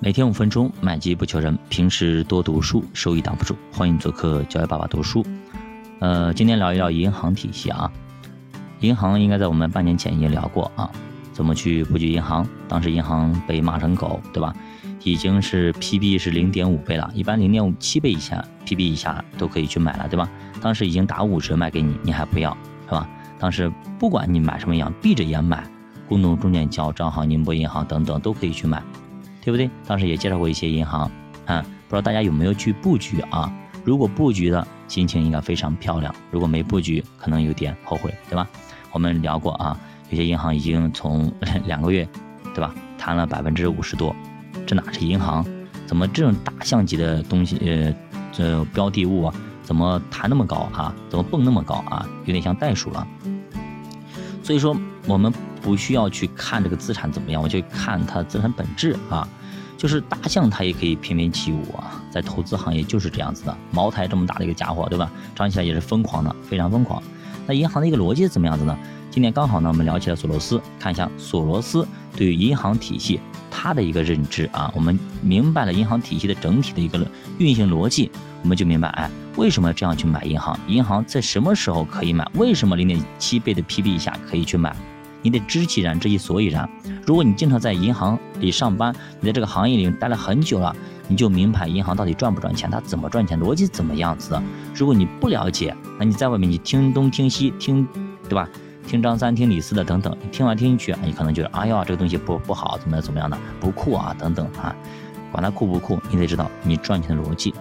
每天五分钟，买机不求人。平时多读书，收益挡不住。欢迎做客教育爸爸读书。呃，今天聊一聊银行体系啊。银行应该在我们半年前已经聊过啊，怎么去布局银行？当时银行被骂成狗，对吧？已经是 PB 是零点五倍了，一般零点五七倍以下，PB 以下都可以去买了，对吧？当时已经打五折卖给你，你还不要，是吧？当时不管你买什么样，闭着眼买，工农中建交、招行、宁波银行等等都可以去买。对不对？当时也介绍过一些银行，啊，不知道大家有没有去布局啊？如果布局的心情应该非常漂亮，如果没布局，可能有点后悔，对吧？我们聊过啊，有些银行已经从两个月，对吧，谈了百分之五十多，这哪是银行？怎么这种大象级的东西，呃，这标的物啊，怎么弹那么高啊？怎么蹦那么高啊？有点像袋鼠了。所以说，我们不需要去看这个资产怎么样，我就看它资产本质啊。就是大象它也可以翩翩起舞啊，在投资行业就是这样子的。茅台这么大的一个家伙，对吧？涨起来也是疯狂的，非常疯狂。那银行的一个逻辑是怎么样子呢？今天刚好呢，我们聊起了索罗斯，看一下索罗斯对于银行体系他的一个认知啊。我们明白了银行体系的整体的一个运行逻辑，我们就明白，哎，为什么这样去买银行？银行在什么时候可以买？为什么零点七倍的 PB 以下可以去买？你得知其然，知其所以然。如果你经常在银行里上班，你在这个行业里待了很久了，你就明白银行到底赚不赚钱，它怎么赚钱，逻辑怎么样子的。如果你不了解，那你在外面你听东听西听，对吧？听张三听李四的等等，听来听去，你可能觉得哎呀这个东西不不好，怎么怎么样的不酷啊等等啊，管它酷不酷，你得知道你赚钱的逻辑。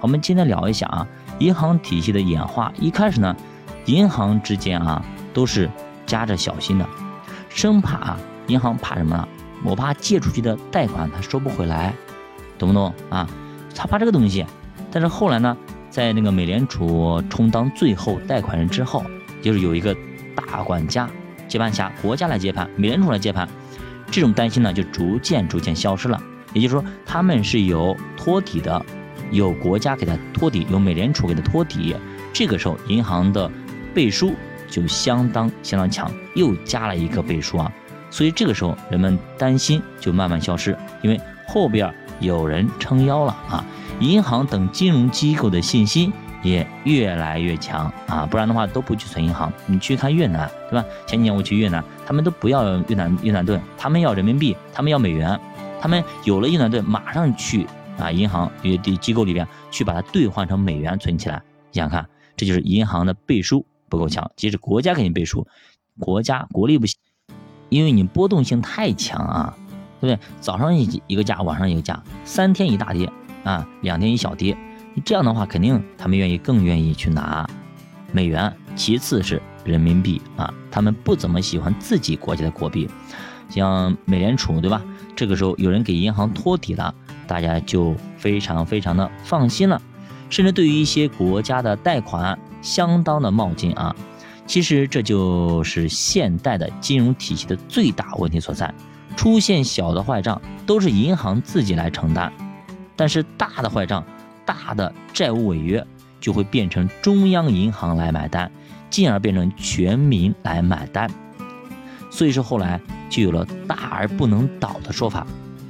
我们今天聊一下啊，银行体系的演化。一开始呢，银行之间啊都是夹着小心的。生怕银行怕什么呢？我怕借出去的贷款他收不回来，懂不懂啊？他怕这个东西。但是后来呢，在那个美联储充当最后贷款人之后，就是有一个大管家接盘侠，国家来接盘，美联储来接盘，这种担心呢就逐渐逐渐消失了。也就是说，他们是有托底的，有国家给他托底，有美联储给他托底。这个时候，银行的背书。就相当相当强，又加了一个倍数啊，所以这个时候人们担心就慢慢消失，因为后边有人撑腰了啊，银行等金融机构的信心也越来越强啊，不然的话都不去存银行。你去看越南，对吧？前几年我去越南，他们都不要越南越南盾，他们要人民币，他们要美元，他们有了越南盾，马上去啊银行与机构里边去把它兑换成美元存起来。你想看，这就是银行的背书。不够强，即使国家给你背书，国家国力不行，因为你波动性太强啊，对不对？早上一一个价，晚上一个价，三天一大跌啊，两天一小跌，这样的话，肯定他们愿意更愿意去拿美元，其次是人民币啊，他们不怎么喜欢自己国家的国币，像美联储对吧？这个时候有人给银行托底了，大家就非常非常的放心了，甚至对于一些国家的贷款。相当的冒进啊！其实这就是现代的金融体系的最大问题所在。出现小的坏账都是银行自己来承担，但是大的坏账、大的债务违约就会变成中央银行来买单，进而变成全民来买单。所以说后来就有了“大而不能倒”的说法，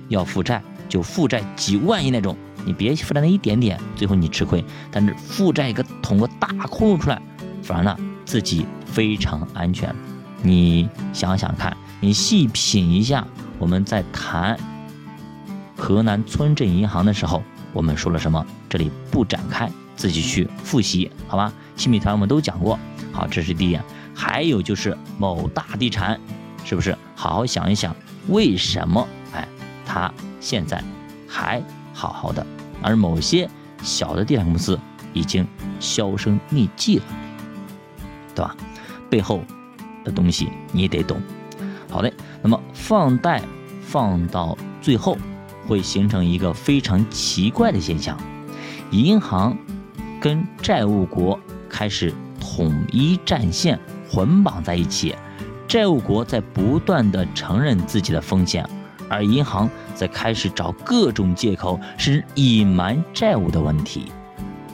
要负债就负债几万亿那种。你别负债那一点点，最后你吃亏。但是负债一个捅个大窟窿出来，反而呢自己非常安全。你想想看，你细品一下，我们在谈河南村镇银行的时候，我们说了什么？这里不展开，自己去复习，好吧？新米团我们都讲过。好，这是第一点。还有就是某大地产，是不是？好好想一想，为什么？哎，他现在还。好好的，而某些小的地产公司已经销声匿迹了，对吧？背后的东西你也得懂。好嘞，那么放贷放到最后会形成一个非常奇怪的现象：银行跟债务国开始统一战线，捆绑在一起，债务国在不断的承认自己的风险。而银行在开始找各种借口，是隐瞒债务的问题。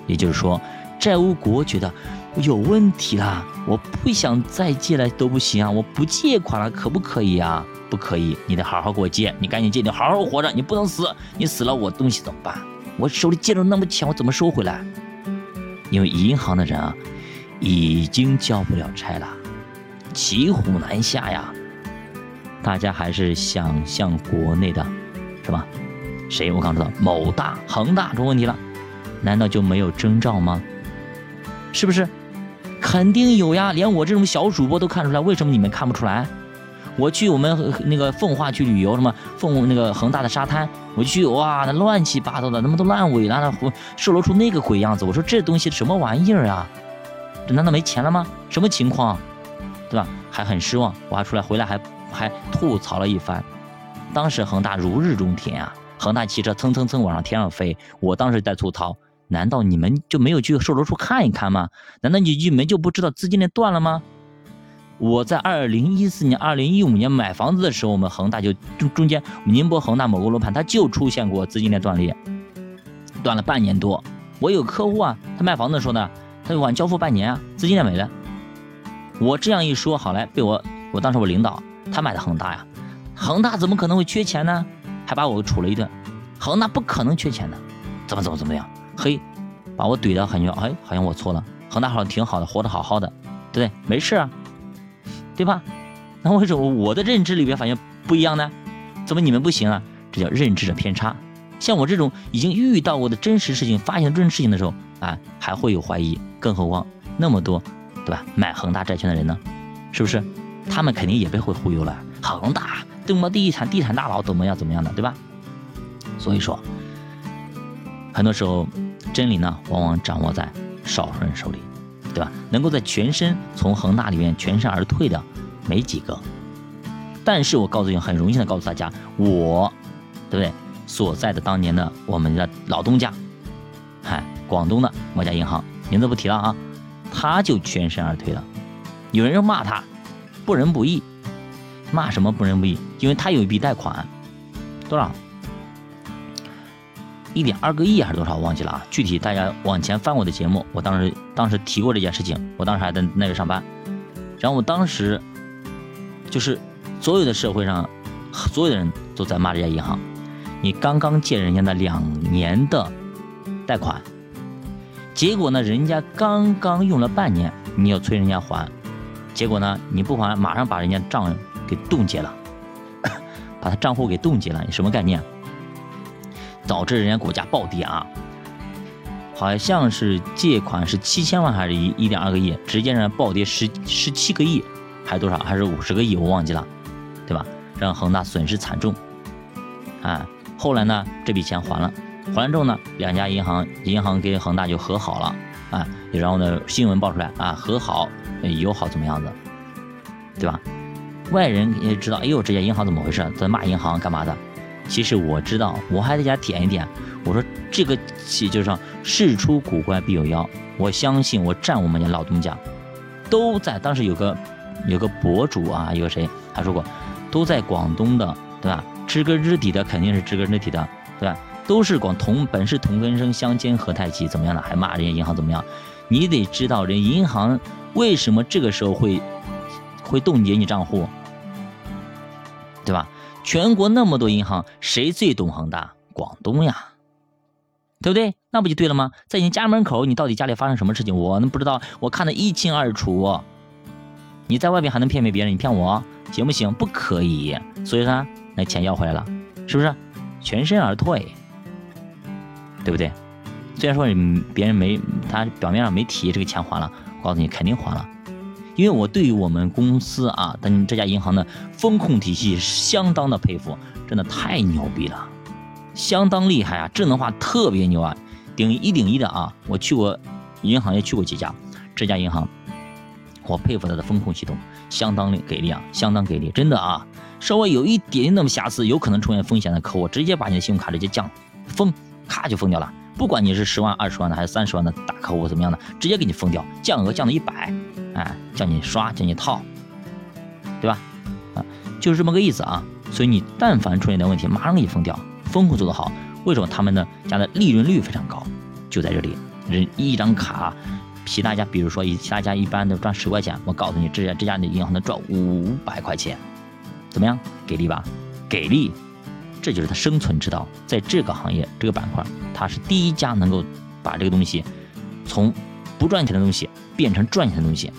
也就是说，债务国觉得有问题了，我不想再借了都不行啊，我不借款了，可不可以啊？不可以，你得好好给我借，你赶紧借，你好好活着，你不能死，你死了我东西怎么办？我手里借着那么钱，我怎么收回来？因为银行的人啊，已经交不了差了，骑虎难下呀。大家还是想象国内的，是吧？谁？我刚知道某大、恒大出问题了，难道就没有征兆吗？是不是？肯定有呀，连我这种小主播都看出来，为什么你们看不出来？我去我们那个奉化去旅游，什么奉那个恒大的沙滩，我去哇，那乱七八糟的，那么多烂尾了，那售楼处那个鬼样子。我说这东西什么玩意儿啊？这难道没钱了吗？什么情况？对吧？还很失望，我还出来回来还还吐槽了一番。当时恒大如日中天啊，恒大汽车蹭蹭蹭往上天上飞，我当时在吐槽。难道你们就没有去售楼处看一看吗？难道你你们就不知道资金链断了吗？我在二零一四年、二零一五年买房子的时候，我们恒大就中中间宁波恒大某个楼盘，它就出现过资金链断裂，断了半年多。我有客户啊，他卖房子的时候呢，他就晚交付半年啊，资金链没了。我这样一说，好嘞，被我我当时我领导他买的恒大呀，恒大怎么可能会缺钱呢？还把我处了一顿，恒大不可能缺钱的，怎么怎么怎么样。嘿，把我怼的很牛，哎，好像我错了，恒大好像挺好的，活得好好的，对不对？没事啊，对吧？那为什么我的认知里边发现不一样呢？怎么你们不行啊？这叫认知的偏差。像我这种已经遇到过的真实事情、发现真实事情的时候，啊，还会有怀疑，更何况那么多，对吧？买恒大债券的人呢，是不是？他们肯定也被会忽悠了。恒大这么地产地产大佬怎么样怎么样的，对吧？所以说，很多时候。真理呢，往往掌握在少数人手里，对吧？能够在全身从恒大里面全身而退的没几个。但是我告诉你，很荣幸的告诉大家，我，对不对？所在的当年的我们的老东家，嗨，广东的某家银行，名字不提了啊，他就全身而退了。有人骂他不仁不义，骂什么不仁不义？因为他有一笔贷款，多少？一点二个亿还是多少？我忘记了啊！具体大家往前翻我的节目，我当时当时提过这件事情。我当时还在那边上班，然后我当时就是所有的社会上所有的人都在骂这家银行。你刚刚借人家的两年的贷款，结果呢，人家刚刚用了半年，你要催人家还，结果呢，你不还，马上把人家账给冻结了，把他账户给冻结了，你什么概念？导致人家股价暴跌啊！好像是借款是七千万还是一一点二个亿，直接让暴跌十十七个亿，还是多少？还是五十个亿？我忘记了，对吧？让恒大损失惨重啊！后来呢，这笔钱还了，还了之后呢，两家银行银行跟恒大就和好了啊，然后呢，新闻爆出来啊，和好友好怎么样子，对吧？外人也知道，哎呦，这家银行怎么回事？在骂银行干嘛的？其实我知道，我还在家点一点。我说这个企就是说事出古怪必有妖。我相信我站我们家老东家，都在当时有个有个博主啊，有个谁他说过，都在广东的，对吧？知根知底的肯定是知根知底的，对吧？都是广同本是同根生，相煎何太急？怎么样的？还骂人家银行怎么样？你得知道人银行为什么这个时候会会冻结你账户，对吧？全国那么多银行，谁最懂恒大？广东呀，对不对？那不就对了吗？在你家门口，你到底家里发生什么事情，我能不知道？我看得一清二楚。你在外边还能骗骗别人？你骗我行不行？不可以。所以说，那钱要回来了，是不是？全身而退，对不对？虽然说你别人没，他表面上没提这个钱还了，我告诉你，肯定还了。因为我对于我们公司啊，但这家银行的风控体系相当的佩服，真的太牛逼了，相当厉害啊，智能化特别牛啊，顶一顶一的啊！我去过银行也去过几家，这家银行我佩服它的风控系统，相当给力啊，相当给力，真的啊，稍微有一点点那么瑕疵，有可能出现风险的客户，直接把你的信用卡直接降封，咔就封掉了。不管你是十万、二十万的还是三十万的大客户怎么样的，直接给你封掉，降额降到一百，哎，叫你刷，叫你套，对吧？啊，就是这么个意思啊。所以你但凡出现点问题，马上给你封掉，风控做得好。为什么他们的家的利润率非常高？就在这里，人一张卡，其他家比如说其他家一般都赚十块钱，我告诉你，这家这家的银行能赚五百块钱，怎么样？给力吧？给力，这就是他生存之道。在这个行业这个板块，他是第一家能够把这个东西从不赚钱的东西变成赚钱的东西，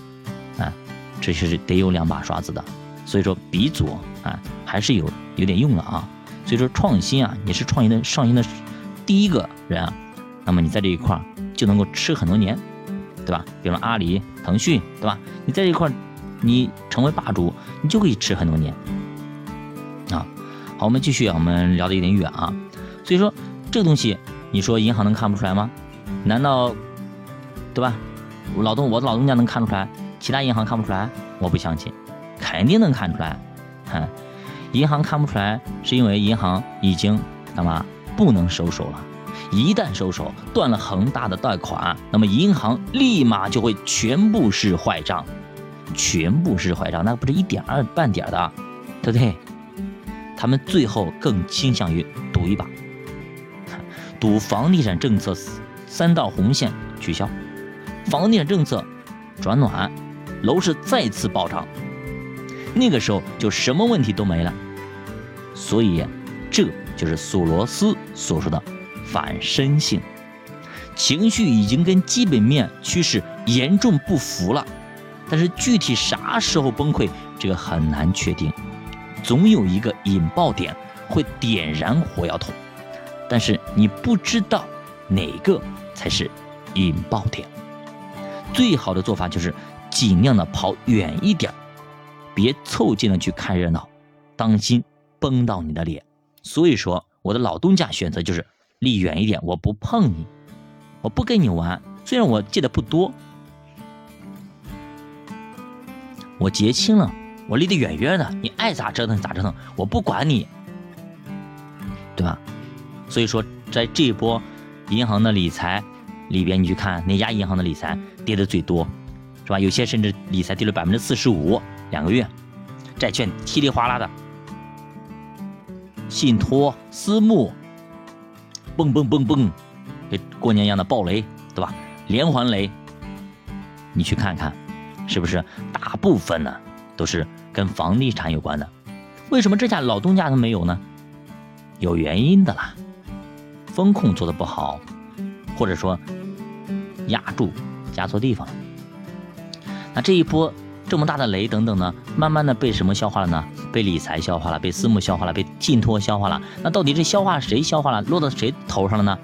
啊，这是得有两把刷子的。所以说鼻祖啊，还是有有点用的啊。所以说创新啊，你是创新的上新的第一个人啊，那么你在这一块就能够吃很多年，对吧？比如阿里、腾讯，对吧？你在这一块你成为霸主，你就可以吃很多年。好，我们继续啊，我们聊的有点远啊。所以说这个东西，你说银行能看不出来吗？难道对吧？老东，我的老东家能看出来，其他银行看不出来？我不相信，肯定能看出来。哼，银行看不出来，是因为银行已经干嘛？不能收手了。一旦收手，断了恒大的贷款，那么银行立马就会全部是坏账，全部是坏账，那不是一点二半点的，对不对？他们最后更倾向于赌一把，赌房地产政策三道红线取消，房地产政策转暖，楼市再次暴涨，那个时候就什么问题都没了。所以，这就是索罗斯所说的反身性，情绪已经跟基本面趋势严重不符了，但是具体啥时候崩溃，这个很难确定。总有一个引爆点会点燃火药桶，但是你不知道哪个才是引爆点。最好的做法就是尽量的跑远一点，别凑近了去看热闹，当心崩到你的脸。所以说，我的老东家选择就是离远一点，我不碰你，我不跟你玩。虽然我借的不多，我结清了。我离得远远的，你爱咋折腾咋折腾，我不管你，对吧？所以说，在这一波银行的理财里边，你去看哪家银行的理财跌的最多，是吧？有些甚至理财跌了百分之四十五，两个月，债券稀里哗啦的，信托、私募，嘣嘣嘣嘣，跟过年一样的暴雷，对吧？连环雷，你去看看，是不是大部分呢都是？跟房地产有关的，为什么这家老东家他没有呢？有原因的啦，风控做的不好，或者说压住压错地方了。那这一波这么大的雷等等呢，慢慢的被什么消化了呢？被理财消化了，被私募消化了，被信托消化了。那到底这消化谁消化了？落到谁头上了呢？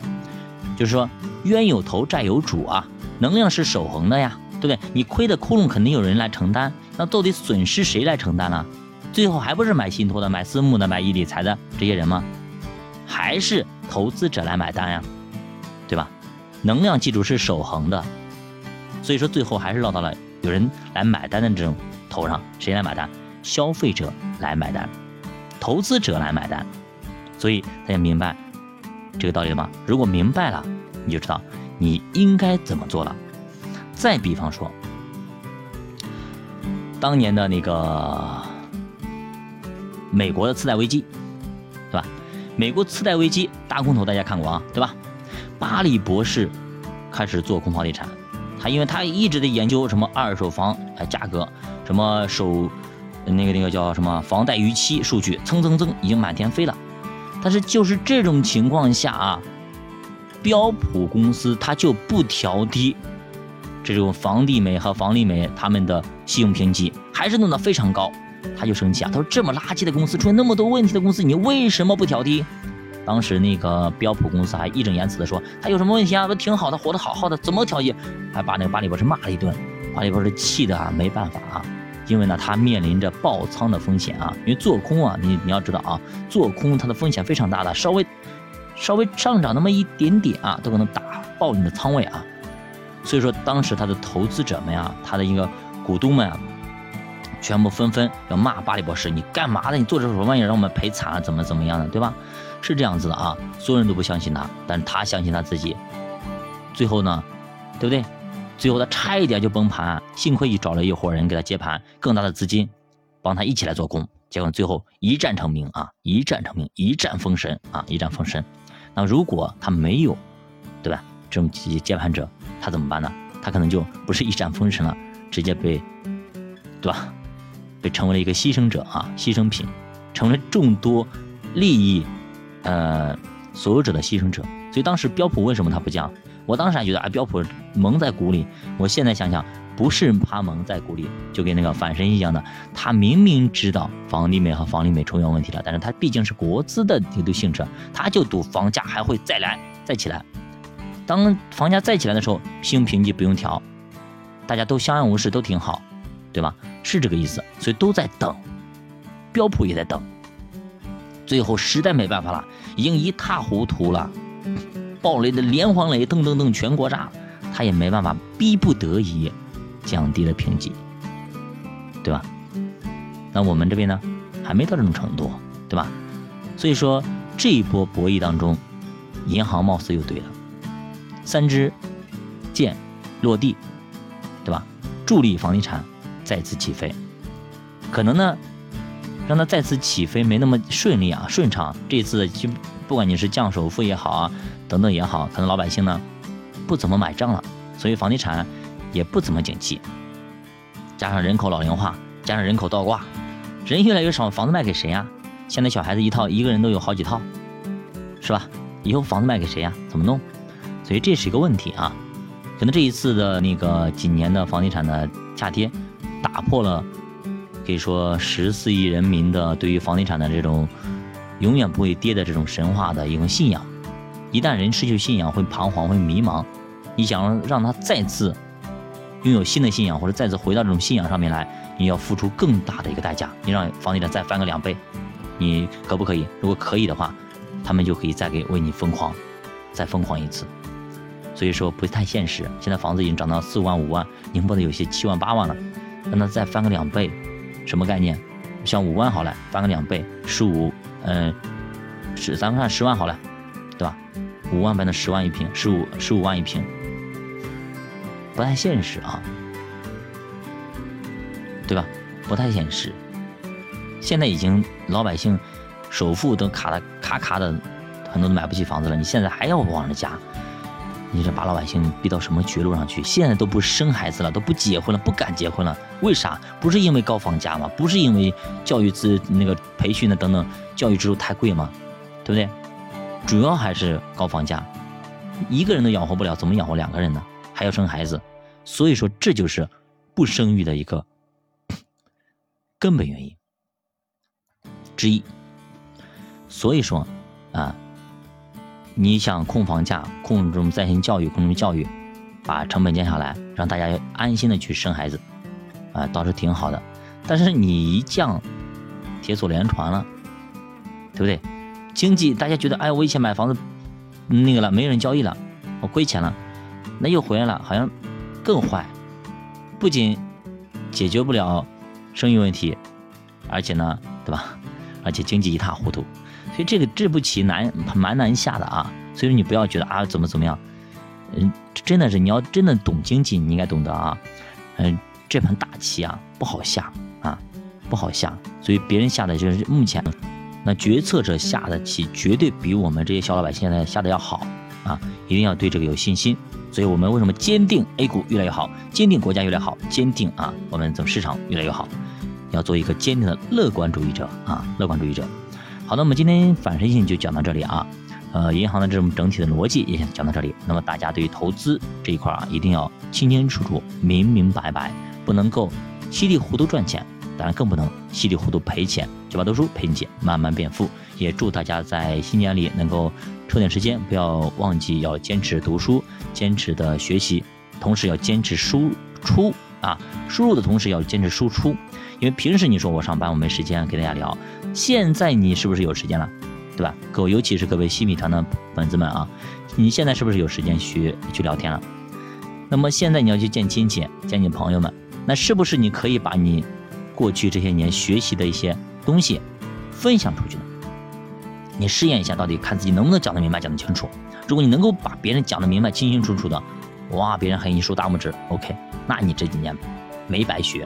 就是说冤有头债有主啊，能量是守恒的呀。对不对？你亏的窟窿肯定有人来承担，那到底损失谁来承担呢？最后还不是买信托的、买私募的、买一理财的这些人吗？还是投资者来买单呀？对吧？能量记住是守恒的，所以说最后还是落到了有人来买单的这种头上。谁来买单？消费者来买单，投资者来买单。所以大家明白这个道理了吗？如果明白了，你就知道你应该怎么做了。再比方说，当年的那个美国的次贷危机，对吧？美国次贷危机大空头，大家看过啊，对吧？巴里博士开始做空房地产，他因为他一直在研究什么二手房啊价格，什么首那个那个叫什么房贷逾期数据蹭蹭蹭已经满天飞了，但是就是这种情况下啊，标普公司它就不调低。这种房地美和房利美他们的信用评级还是弄得非常高，他就生气啊！他说：“这么垃圾的公司，出现那么多问题的公司，你为什么不调低？”当时那个标普公司还义正言辞的说：“他有什么问题啊？不挺好的，活得好好的，怎么调低？”还把那个巴里博士骂了一顿，巴里博士气的啊，没办法啊，因为呢他面临着爆仓的风险啊，因为做空啊，你你要知道啊，做空它的风险非常大的，稍微稍微上涨那么一点点啊，都可能打爆你的仓位啊。所以说，当时他的投资者们呀，他的一个股东们啊，全部纷纷要骂巴里博士：“你干嘛的？你做这什么玩意，让我们赔惨了？怎么怎么样的，对吧？”是这样子的啊，所有人都不相信他，但是他相信他自己。最后呢，对不对？最后他差一点就崩盘，幸亏找了一伙人给他接盘，更大的资金帮他一起来做空，结果最后一战成名啊，一战成名，一战封神啊，一战封神。那如果他没有，对吧？这种接接盘者。他怎么办呢？他可能就不是一战封神了，直接被，对吧？被成为了一个牺牲者啊，牺牲品。成了众多利益呃所有者的牺牲者。所以当时标普为什么他不降？我当时还觉得啊，标普蒙在鼓里。我现在想想，不是他蒙在鼓里，就跟那个反神一样的，他明明知道房地美和房利美出现问题了，但是他毕竟是国资的这个性质，他就赌房价还会再来再起来。当房价再起来的时候，信用评级不用调，大家都相安无事，都挺好，对吧？是这个意思。所以都在等，标普也在等。最后实在没办法了，已经一塌糊涂了。暴雷的连环雷，噔噔噔，全国炸，他也没办法，逼不得已降低了评级，对吧？那我们这边呢，还没到这种程度，对吧？所以说这一波博弈当中，银行貌似又对了，三支箭落地，对吧？助力房地产再次起飞，可能呢，让它再次起飞没那么顺利啊，顺畅。这次就不管你是降首付也好啊。等等也好，可能老百姓呢不怎么买账了，所以房地产也不怎么景气。加上人口老龄化，加上人口倒挂，人越来越少，房子卖给谁呀？现在小孩子一套，一个人都有好几套，是吧？以后房子卖给谁呀？怎么弄？所以这是一个问题啊。可能这一次的那个几年的房地产的下跌，打破了可以说十四亿人民的对于房地产的这种永远不会跌的这种神话的一种信仰。一旦人失去信仰，会彷徨，会迷茫。你想让他再次拥有新的信仰，或者再次回到这种信仰上面来，你要付出更大的一个代价。你让房地产再翻个两倍，你可不可以？如果可以的话，他们就可以再给为你疯狂，再疯狂一次。所以说不太现实。现在房子已经涨到四五万、五万，宁波的有些七万、八万了，让他再翻个两倍，什么概念？像五万好了，翻个两倍，十五，嗯，十咱们看十万好了，对吧？五万变成十万一平，十五十五万一平，不太现实啊，对吧？不太现实。现在已经老百姓首付都卡的卡卡的，很多都买不起房子了。你现在还要往上加，你这把老百姓逼到什么绝路上去？现在都不生孩子了，都不结婚了，不敢结婚了。为啥？不是因为高房价吗？不是因为教育资那个培训的等等教育支出太贵吗？对不对？主要还是高房价，一个人都养活不了，怎么养活两个人呢？还要生孩子，所以说这就是不生育的一个根本原因之一。所以说啊，你想控房价、控制这种在线教育、控制教育，把成本降下来，让大家安心的去生孩子，啊，倒是挺好的。但是你一降，铁锁连船了，对不对？经济，大家觉得，哎，我以前买房子，那个了，没人交易了，我亏钱了，那又回来了，好像更坏，不仅解决不了生育问题，而且呢，对吧？而且经济一塌糊涂，所以这个这步棋难，蛮难下的啊。所以说你不要觉得啊，怎么怎么样，嗯，真的是你要真的懂经济，你应该懂得啊，嗯，这盘大棋啊不好下啊，不好下，所以别人下的就是目前。那决策者下的棋绝对比我们这些小老百姓现在下的要好啊！一定要对这个有信心。所以我们为什么坚定 A 股越来越好，坚定国家越来越好，坚定啊我们整市场越来越好，要做一个坚定的乐观主义者啊！乐观主义者。好的，我们今天反身性就讲到这里啊。呃，银行的这种整体的逻辑也讲到这里。那么大家对于投资这一块啊，一定要清清楚楚、明明白白，不能够稀里糊涂赚钱。当然更不能稀里糊涂赔钱，九八读书陪你姐慢慢变富。也祝大家在新年里能够抽点时间，不要忘记要坚持读书，坚持的学习，同时要坚持输出啊，输入的同时要坚持输出。因为平时你说我上班我没时间给大家聊，现在你是不是有时间了，对吧？各位尤其是各位新米团的粉丝们啊，你现在是不是有时间去去聊天了？那么现在你要去见亲戚，见你朋友们，那是不是你可以把你？过去这些年学习的一些东西，分享出去呢，你试验一下，到底看自己能不能讲得明白、讲得清楚。如果你能够把别人讲得明白、清清楚楚的，哇，别人还给你竖大拇指，OK，那你这几年没白学，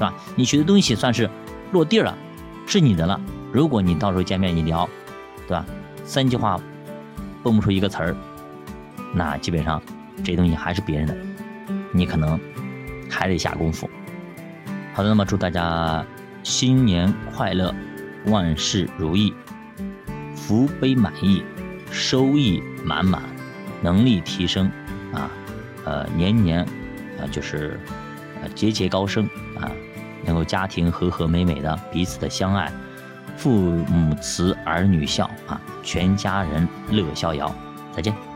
是吧？你学的东西算是落地了，是你的了。如果你到时候见面你聊，对吧？三句话蹦不出一个词儿，那基本上这东西还是别人的，你可能还得下功夫。好的，那么祝大家新年快乐，万事如意，福杯满溢，收益满满，能力提升啊，呃，年年啊就是节节高升啊，能够家庭和和美美的，彼此的相爱，父母慈儿女孝啊，全家人乐逍遥。再见。